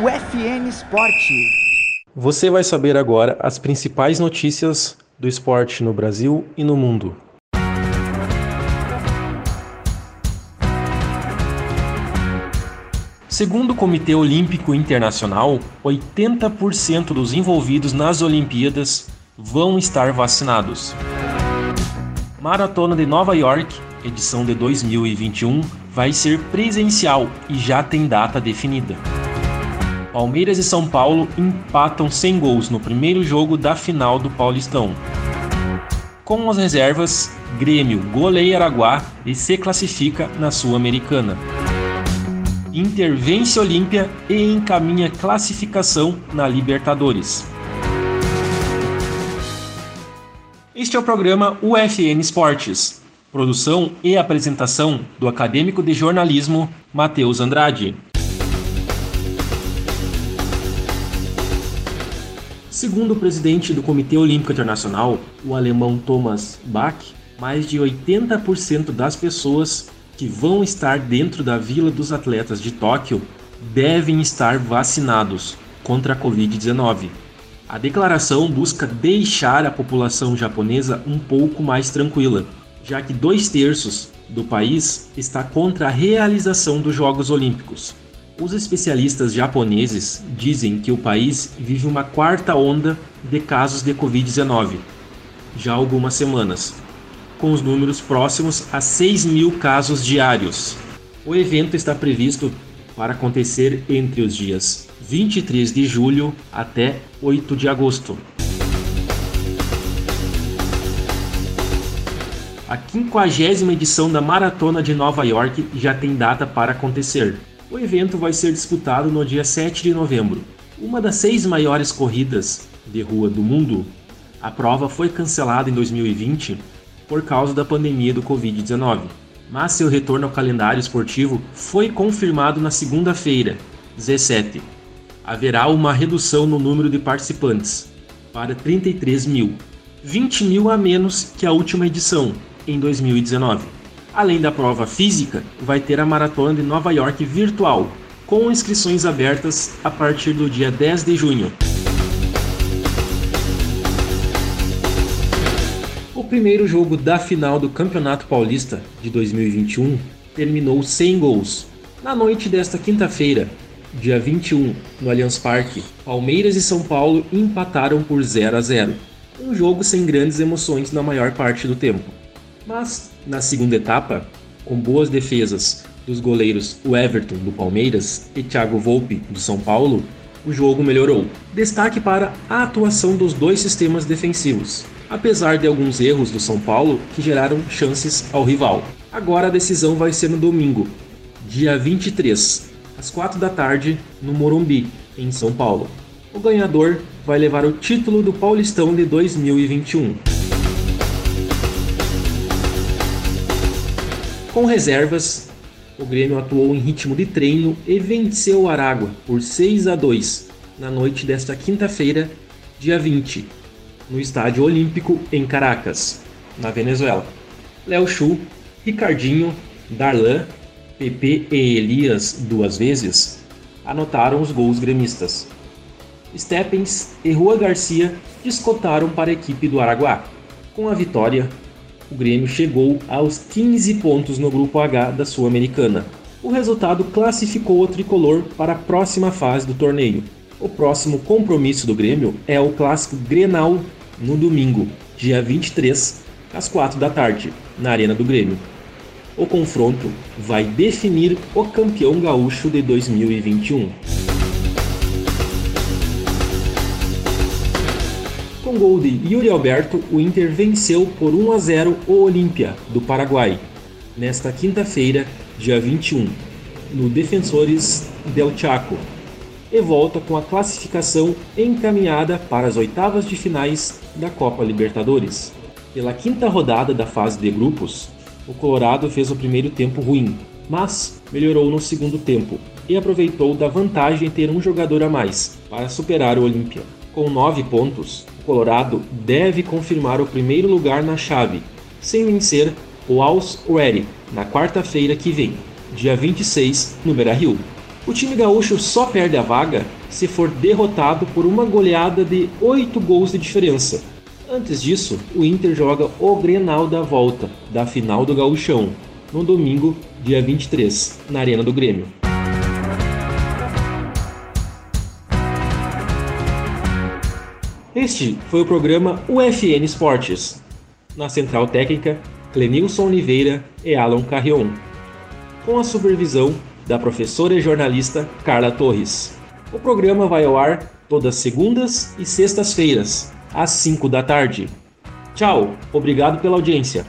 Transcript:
no FN Esporte. Você vai saber agora as principais notícias do esporte no Brasil e no mundo. Segundo o Comitê Olímpico Internacional, 80% dos envolvidos nas Olimpíadas vão estar vacinados. Maratona de Nova York, edição de 2021, vai ser presencial e já tem data definida. Palmeiras e São Paulo empatam sem gols no primeiro jogo da final do Paulistão. Com as reservas, Grêmio goleia Araguá e se classifica na Sul-Americana. Inter vence Olímpia e encaminha classificação na Libertadores. Este é o programa UFN Esportes, produção e apresentação do acadêmico de jornalismo Matheus Andrade. Segundo o presidente do Comitê Olímpico Internacional, o alemão Thomas Bach, mais de 80% das pessoas que vão estar dentro da Vila dos Atletas de Tóquio devem estar vacinados contra a Covid-19. A declaração busca deixar a população japonesa um pouco mais tranquila, já que dois terços do país está contra a realização dos Jogos Olímpicos. Os especialistas japoneses dizem que o país vive uma quarta onda de casos de Covid-19 já há algumas semanas, com os números próximos a 6 mil casos diários. O evento está previsto para acontecer entre os dias 23 de julho até 8 de agosto. A 50 edição da Maratona de Nova York já tem data para acontecer. O evento vai ser disputado no dia 7 de novembro. Uma das seis maiores corridas de rua do mundo, a prova foi cancelada em 2020 por causa da pandemia do Covid-19. Mas seu retorno ao calendário esportivo foi confirmado na segunda-feira, 17. Haverá uma redução no número de participantes, para 33 mil, 20 mil a menos que a última edição, em 2019. Além da prova física, vai ter a Maratona de Nova York virtual, com inscrições abertas a partir do dia 10 de junho. primeiro jogo da final do Campeonato Paulista de 2021 terminou sem gols. Na noite desta quinta-feira, dia 21, no Allianz Parque, Palmeiras e São Paulo empataram por 0 a 0. Um jogo sem grandes emoções na maior parte do tempo. Mas, na segunda etapa, com boas defesas dos goleiros o Everton do Palmeiras e Thiago Volpe do São Paulo, o jogo melhorou. Destaque para a atuação dos dois sistemas defensivos apesar de alguns erros do São Paulo que geraram chances ao rival. Agora a decisão vai ser no domingo, dia 23, às 4 da tarde, no Morumbi, em São Paulo. O ganhador vai levar o título do Paulistão de 2021. Com reservas, o Grêmio atuou em ritmo de treino e venceu o Aragua por 6 a 2 na noite desta quinta-feira, dia 20, no Estádio Olímpico em Caracas, na Venezuela. Léo Chu, Ricardinho, Darlan, PP e Elias duas vezes anotaram os gols gremistas. Steppens e Rua Garcia descotaram para a equipe do Araguá. Com a vitória, o Grêmio chegou aos 15 pontos no grupo H da Sul-Americana. O resultado classificou o tricolor para a próxima fase do torneio. O próximo compromisso do Grêmio é o clássico Grenal no domingo, dia 23, às 4 da tarde, na Arena do Grêmio. O confronto vai definir o campeão gaúcho de 2021. Com gol de Yuri Alberto, o Inter venceu por 1 a 0 o Olímpia, do Paraguai, nesta quinta-feira, dia 21, no Defensores del Chaco, e volta com a classificação encaminhada para as oitavas de finais da Copa Libertadores. Pela quinta rodada da fase de grupos, o Colorado fez o primeiro tempo ruim, mas melhorou no segundo tempo e aproveitou da vantagem ter um jogador a mais para superar o Olímpia. Com nove pontos, Colorado deve confirmar o primeiro lugar na chave, sem vencer o Alls Ready na quarta-feira que vem, dia 26, no Beira-Rio. O time gaúcho só perde a vaga se for derrotado por uma goleada de 8 gols de diferença. Antes disso, o Inter joga o Grenal da volta, da final do Gauchão, no domingo, dia 23, na Arena do Grêmio. Este foi o programa UFN Esportes. Na central técnica, Clenilson Oliveira e Alan Carrion. Com a supervisão da professora e jornalista Carla Torres. O programa vai ao ar todas segundas e sextas-feiras, às 5 da tarde. Tchau, obrigado pela audiência.